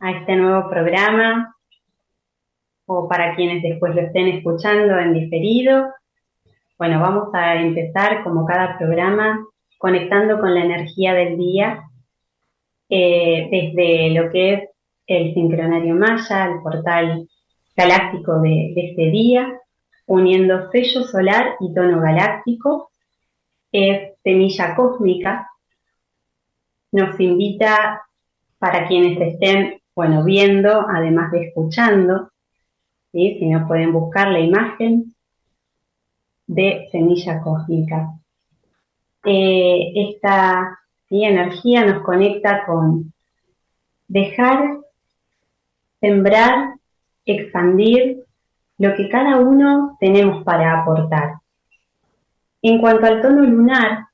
a este nuevo programa o para quienes después lo estén escuchando en diferido. Bueno, vamos a empezar como cada programa conectando con la energía del día eh, desde lo que es el sincronario maya, el portal galáctico de, de este día, uniendo sello solar y tono galáctico. Es semilla cósmica, nos invita para quienes estén, bueno, viendo, además de escuchando, si no pueden buscar la imagen de semilla cósmica. Eh, esta energía nos conecta con dejar, sembrar, expandir lo que cada uno tenemos para aportar. En cuanto al tono lunar,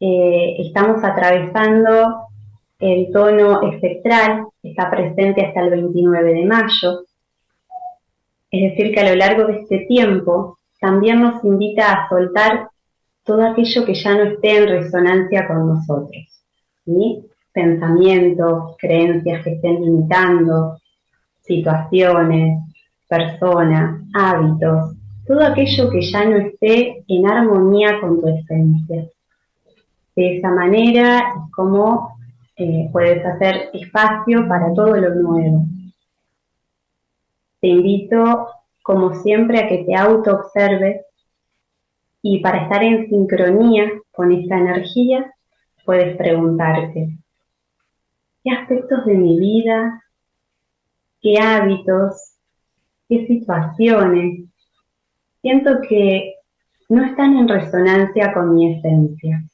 eh, estamos atravesando el tono espectral, está presente hasta el 29 de mayo. Es decir, que a lo largo de este tiempo también nos invita a soltar todo aquello que ya no esté en resonancia con nosotros. Pensamientos, creencias que estén limitando, situaciones, personas, hábitos, todo aquello que ya no esté en armonía con tu esencia. De esa manera es como eh, puedes hacer espacio para todo lo nuevo. Te invito, como siempre, a que te auto-observes y para estar en sincronía con esta energía, puedes preguntarte, ¿qué aspectos de mi vida, qué hábitos, qué situaciones siento que no están en resonancia con mi esencia?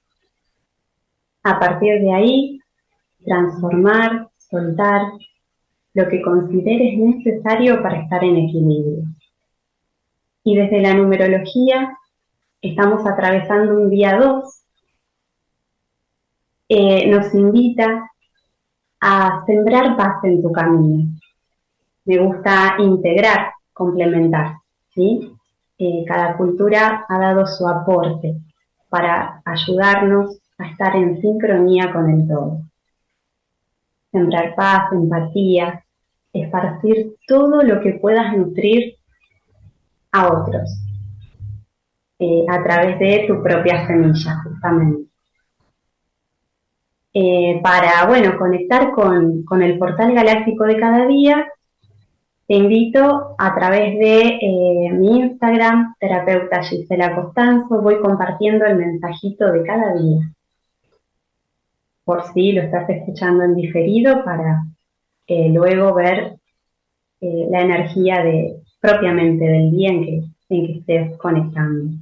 A partir de ahí, transformar, soltar lo que consideres necesario para estar en equilibrio. Y desde la numerología estamos atravesando un día 2. Eh, nos invita a sembrar paz en tu camino. Me gusta integrar, complementar. ¿sí? Eh, cada cultura ha dado su aporte para ayudarnos a estar en sincronía con el todo. Sembrar paz, empatía, esparcir todo lo que puedas nutrir a otros eh, a través de tu propia semilla, justamente. Eh, para, bueno, conectar con, con, el portal galáctico de cada día, te invito a través de eh, mi Instagram, terapeuta Gisela Costanzo, voy compartiendo el mensajito de cada día por si lo estás escuchando en diferido para eh, luego ver eh, la energía de, propiamente del día en que, en que estés conectando.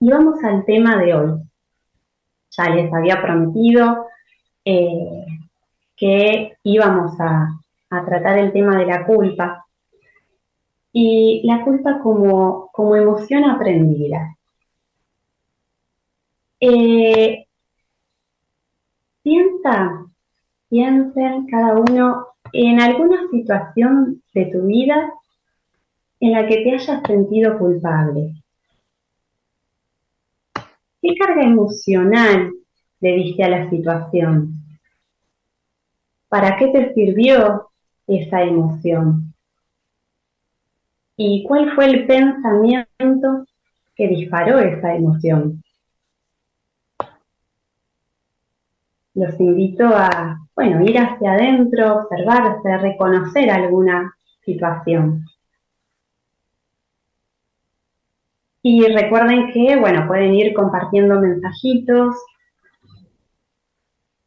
Y vamos al tema de hoy. Ya les había prometido eh, que íbamos a, a, tratar el tema de la culpa y la culpa como, como emoción aprendida. Piensa, piensen cada uno en alguna situación de tu vida en la que te hayas sentido culpable. ¿Qué carga emocional le diste a la situación? ¿Para qué te sirvió esa emoción? ¿Y cuál fue el pensamiento que disparó esa emoción? Los invito a, bueno, ir hacia adentro, observarse, reconocer alguna situación. Y recuerden que, bueno, pueden ir compartiendo mensajitos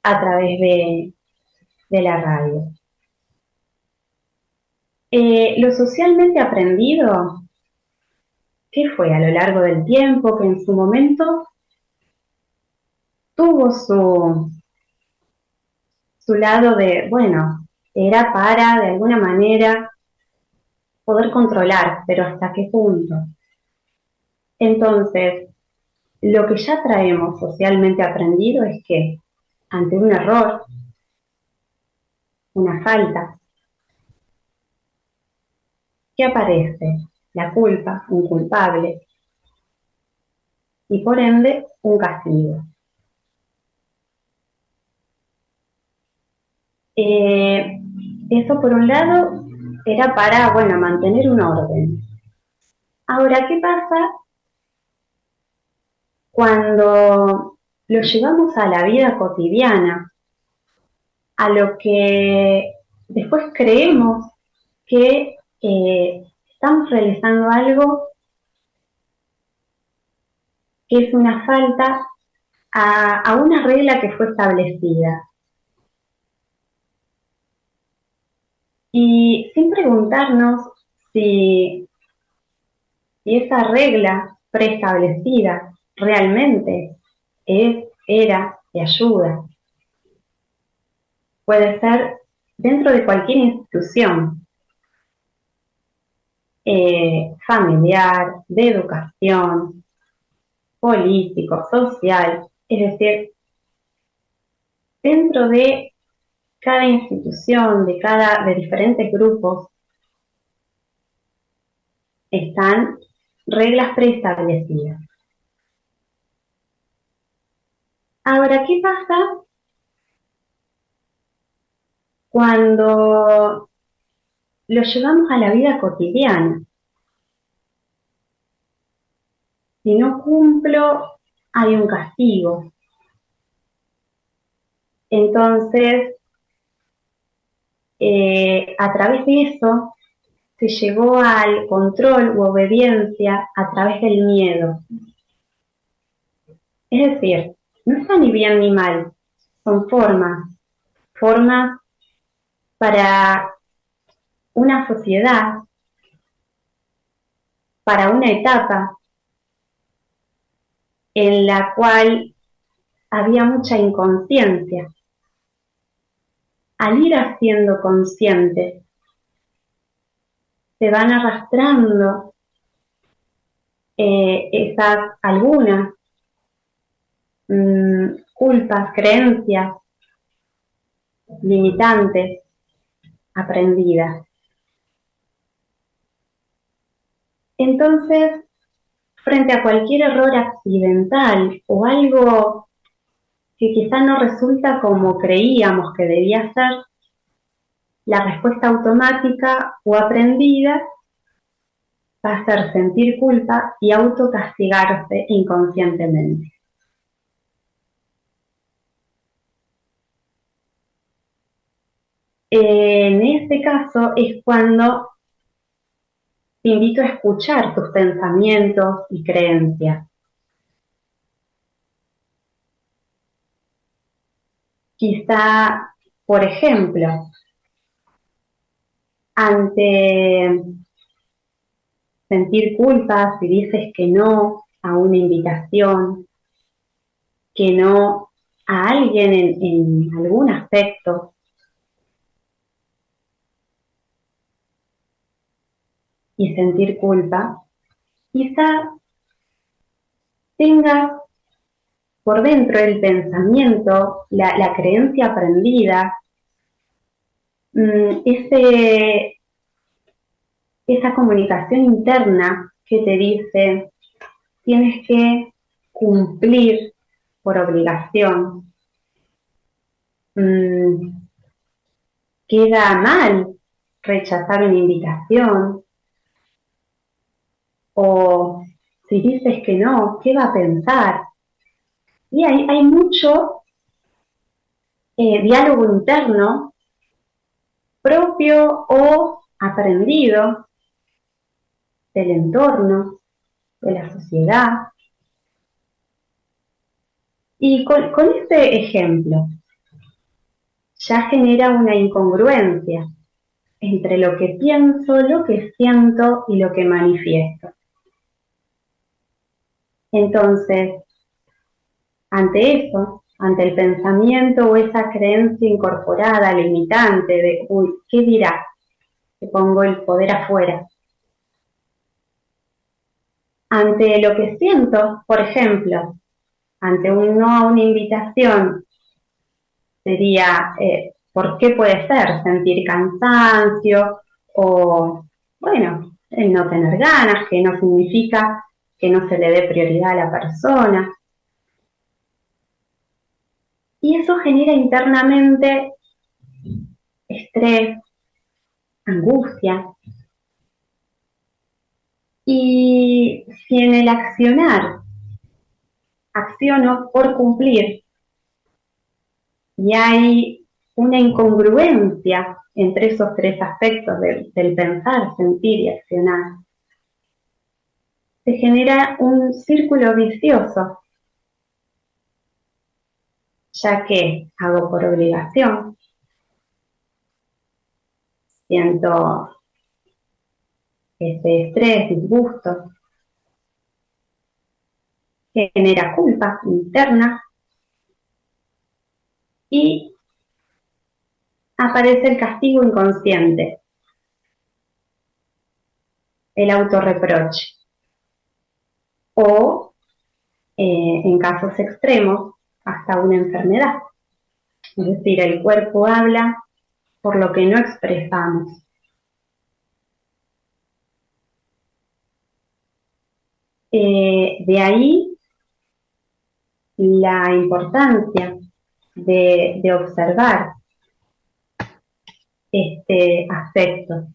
a través de, la radio. Eh, lo socialmente aprendido, ¿qué fue a lo largo del tiempo que en su momento tuvo su, su lado de, bueno, era para de alguna manera poder controlar, pero ¿hasta qué punto? Entonces, lo que ya traemos socialmente aprendido es que ante un error, una falta, ¿qué aparece? La culpa, un culpable, y por ende un castigo. Eh, eso por un lado era para, bueno, mantener un orden. Ahora, ¿qué pasa cuando lo llevamos a la vida cotidiana, a lo que después creemos que eh, estamos realizando algo que es una falta a, una regla que fue establecida. Y sin preguntarnos si, esa regla preestablecida realmente es, era de ayuda. Puede ser dentro de cualquier institución, eh, familiar, de educación, político, social, es decir, dentro de cada institución, de cada, de diferentes grupos, están reglas preestablecidas. Ahora, ¿qué pasa cuando lo llevamos a la vida cotidiana? Si no cumplo, hay un castigo. Entonces, eh, a través de eso, se llegó al control u obediencia a través del miedo. Es decir, no está ni bien ni mal, son formas, formas para una sociedad, para una etapa en la cual había mucha inconsciencia. Al ir haciendo consciente, se van arrastrando eh, esas algunas Mm, culpas, creencias limitantes aprendidas. Entonces, frente a cualquier error accidental o algo que quizá no resulta como creíamos que debía ser, la respuesta automática o aprendida va a sentir culpa y autocastigarse inconscientemente. en este caso es cuando te invito a escuchar tus pensamientos y creencias. Quizá, por ejemplo, ante sentir culpa si dices que no a una invitación, que no a alguien en, en algún aspecto, y sentir culpa, quizá tenga por dentro el pensamiento, la, creencia aprendida, mm, ese, esa comunicación interna que te dice, tienes que cumplir por obligación. Mm, queda mal rechazar una invitación, o si dices que no, ¿qué va a pensar? Y hay, hay mucho eh, diálogo interno propio o aprendido del entorno, de la sociedad. Y con, con este ejemplo, ya genera una incongruencia entre lo que pienso, lo que siento y lo que manifiesto. Entonces, ante eso, ante el pensamiento o esa creencia incorporada, limitante de, uy, ¿qué dirá? Que pongo el poder afuera. Ante lo que siento, por ejemplo, ante un no a una invitación, sería, eh, ¿por qué puede ser? Sentir cansancio o, bueno, el no tener ganas, que no significa que no se le dé prioridad a la persona. Y eso genera internamente estrés, angustia. Y si en el accionar acciono por cumplir y hay una incongruencia entre esos tres aspectos del, pensar, sentir y accionar, se genera un círculo vicioso ya que hago por obligación, siento ese estrés, disgusto, genera culpa interna. Y aparece el castigo inconsciente, el autorreproche. O, eh, en casos extremos, hasta una enfermedad. Es decir, el cuerpo habla por lo que no expresamos. Eh, de ahí la importancia de, observar este aspecto.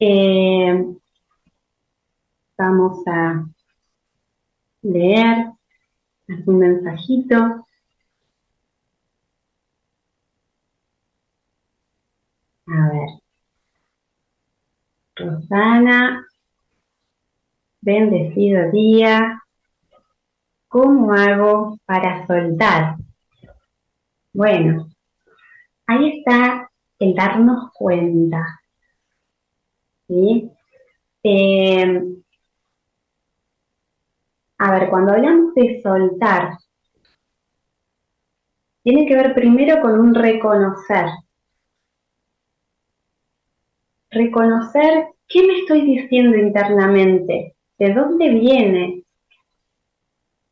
Eh, vamos a leer algún mensajito. A ver. Rosana, bendecido día. ¿Cómo hago para soltar? Bueno, ahí está el darnos cuenta. ¿sí? Eh, a ver, cuando hablamos de soltar, tiene que ver primero con un reconocer. Reconocer qué me estoy diciendo internamente, de dónde viene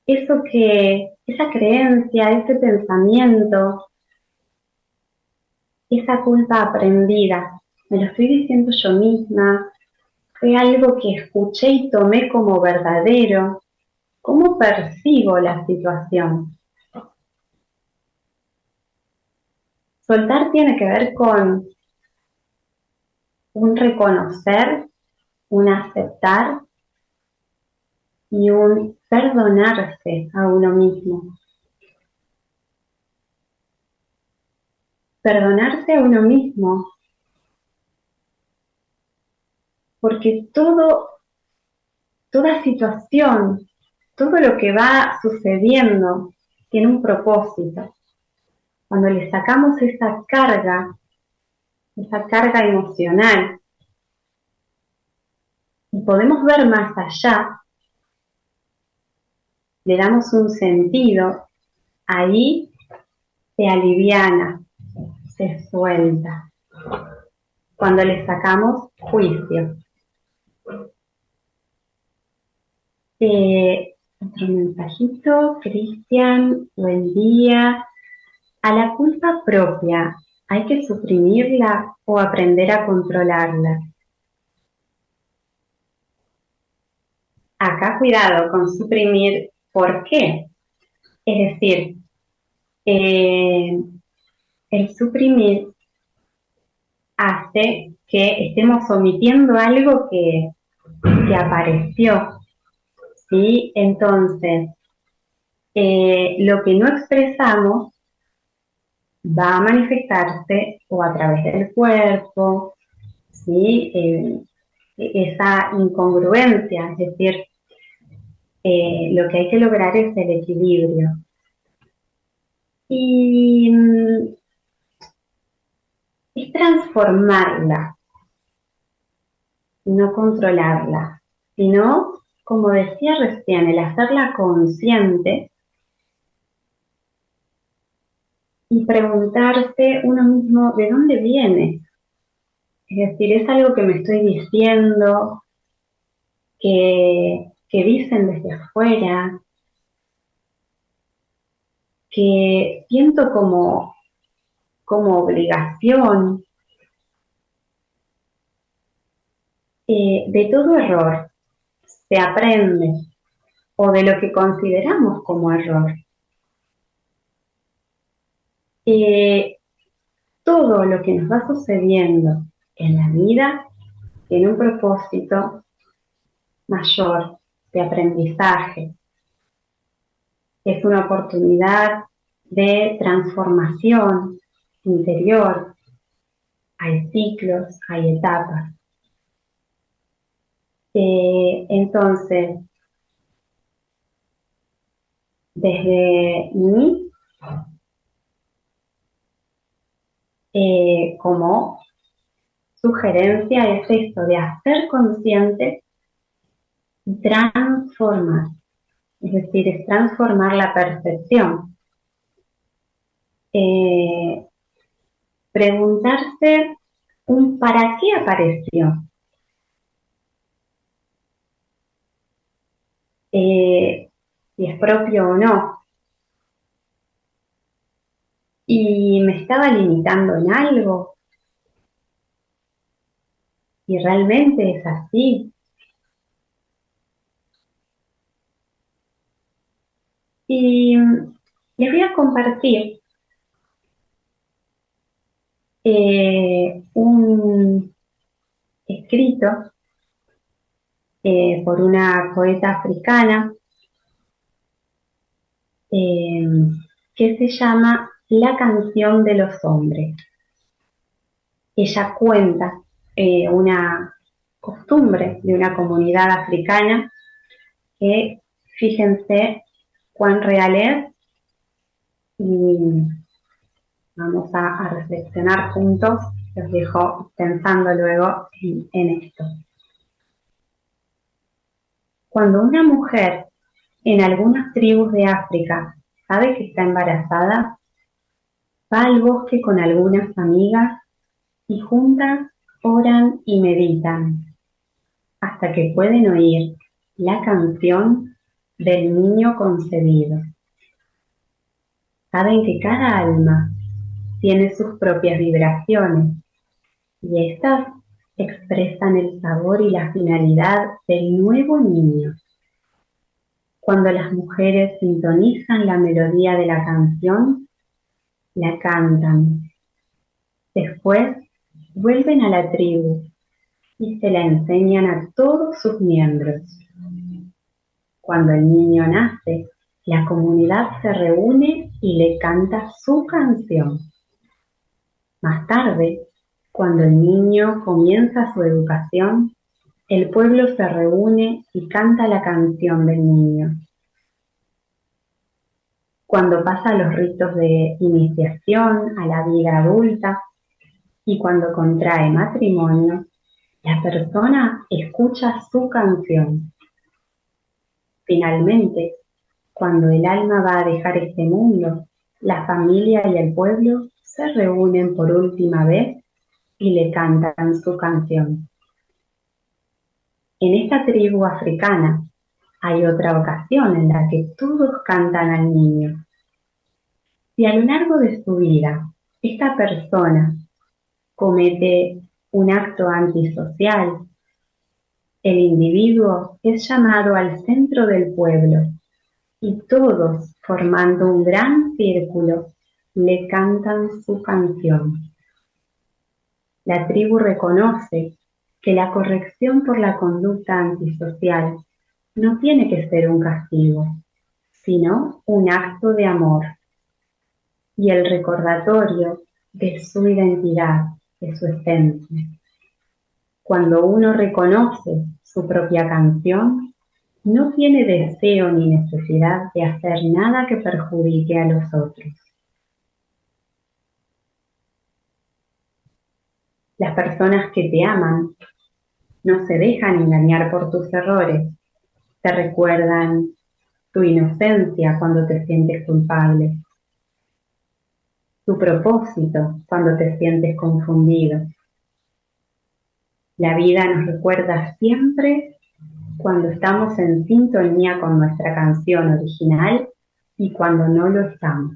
eso que, esa creencia, ese pensamiento, esa culpa aprendida. Me lo estoy diciendo yo misma, fue algo que escuché y tomé como verdadero. ¿Cómo percibo la situación? Soltar tiene que ver con un reconocer, un aceptar y un perdonarse a uno mismo. Perdonarse a uno mismo. Porque toda situación todo lo que va sucediendo tiene un propósito. Cuando le sacamos esa carga, esa carga emocional, y podemos ver más allá, le damos un sentido, ahí se aliviana, se suelta. Cuando le sacamos juicio. Eh, otro mensajito, Cristian, buen día. A la culpa propia, ¿hay que suprimirla o aprender a controlarla? Acá cuidado con suprimir, ¿por qué? Es decir, eh, el suprimir hace que estemos omitiendo algo que, que apareció ¿sí? Entonces, eh, lo que no expresamos va a manifestarse o a través del cuerpo, ¿sí? Eh, esa incongruencia, es decir, eh, lo que hay que lograr es el equilibrio. Y mm, es transformarla, no controlarla, sino, como decía recién, el hacerla consciente y preguntarse uno mismo de dónde viene. Es decir, es algo que me estoy diciendo, que, que dicen desde afuera, que siento como, como obligación. Eh, de todo error se aprende o de lo que consideramos como error. Eh, todo lo que nos va sucediendo en la vida tiene un propósito mayor de aprendizaje. Es una oportunidad de transformación interior. Hay ciclos, hay etapas. Eh, entonces, desde mí Eh, como sugerencia es esto de hacer consciente y transformar. Es decir, es transformar la percepción. Eh, preguntarse un para qué apareció. Eh, si es propio o no y me estaba limitando en algo. Y realmente es así. Y les voy a compartir eh, un escrito eh, por una poeta africana eh, que se llama la canción de los hombres. Ella cuenta eh, una costumbre de una comunidad africana que fíjense cuán real es y vamos a, reflexionar juntos. Los dejo pensando luego en esto. Cuando una mujer en algunas tribus de África sabe que está embarazada, va al bosque con algunas amigas y juntas oran y meditan hasta que pueden oír la canción del niño concebido. Saben que cada alma tiene sus propias vibraciones y estas expresan el sabor y la finalidad del nuevo niño. Cuando las mujeres sintonizan la melodía de la canción, la cantan. Después vuelven a la tribu y se la enseñan a todos sus miembros. Cuando el niño nace, la comunidad se reúne y le canta su canción. Más tarde, cuando el niño comienza su educación, el pueblo se reúne y canta la canción del niño cuando pasa los ritos de iniciación a la vida adulta y cuando contrae matrimonio, la persona escucha su canción. Finalmente, cuando el alma va a dejar este mundo, la familia y el pueblo se reúnen por última vez y le cantan su canción. En esta tribu africana, hay otra ocasión en la que todos cantan al niño. Si a lo largo de su vida esta persona comete un acto antisocial, el individuo es llamado al centro del pueblo y todos, formando un gran círculo, le cantan su canción. La tribu reconoce que la corrección por la conducta antisocial no tiene que ser un castigo, sino un acto de amor y el recordatorio de su identidad, de su esencia. Cuando uno reconoce su propia canción, no tiene deseo ni necesidad de hacer nada que perjudique a los otros. Las personas que te aman no se dejan engañar por tus errores, te recuerdan tu inocencia cuando te sientes culpable, tu propósito cuando te sientes confundido. La vida nos recuerda siempre cuando estamos en sintonía con nuestra canción original y cuando no lo estamos.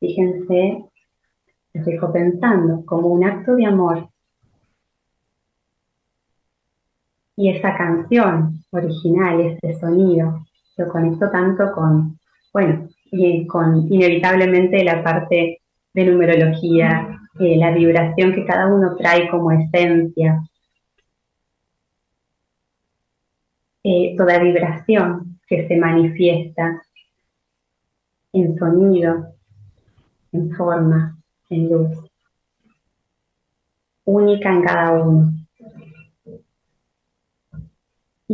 Fíjense, les dejo pensando como un acto de amor y esa canción original, ese sonido, lo conecto tanto con, bueno, y con inevitablemente la parte de numerología, eh, la vibración que cada uno trae como esencia. Eh, toda vibración que se manifiesta en sonido, en forma, en luz, única en cada uno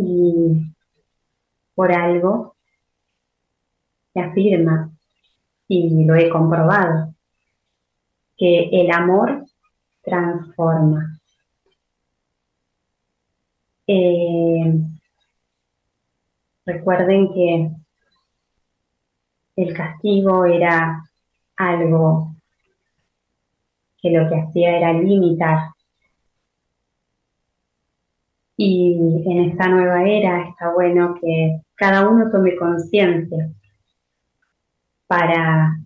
y por algo se afirma, y lo he comprobado, que el amor transforma. Eh, recuerden que el castigo era algo que lo que hacía era limitar y en esta nueva era está bueno que cada uno tome conciencia para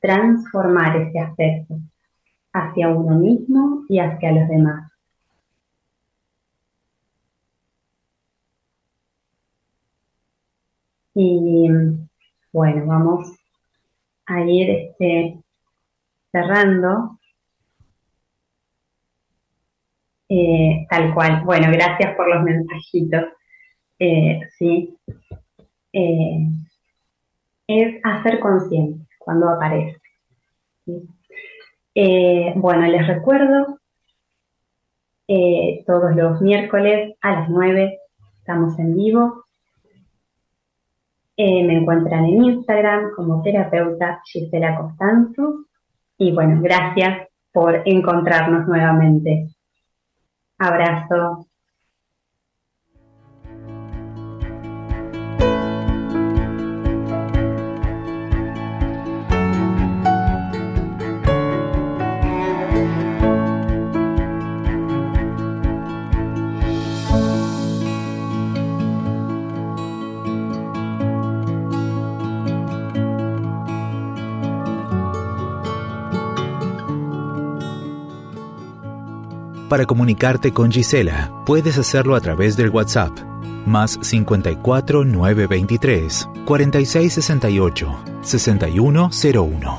transformar ese aspecto hacia uno mismo y hacia los demás. Y bueno, vamos a ir este, cerrando Eh, tal cual. Bueno, gracias por los mensajitos. Eh, sí. Eh, es hacer consciente cuando aparece. bueno, les recuerdo, todos los miércoles a las 9 estamos en vivo. me encuentran en Instagram como terapeuta Gisela Costanzo. Y bueno, gracias por encontrarnos nuevamente. Abrazo. Para comunicarte con Gisela, puedes hacerlo a través del WhatsApp, más 54 923 4668 6101.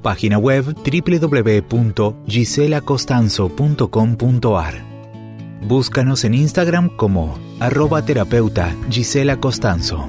Página web www.giselacostanzo.com.ar. Búscanos en Instagram como arroba terapeuta Gisela Costanzo.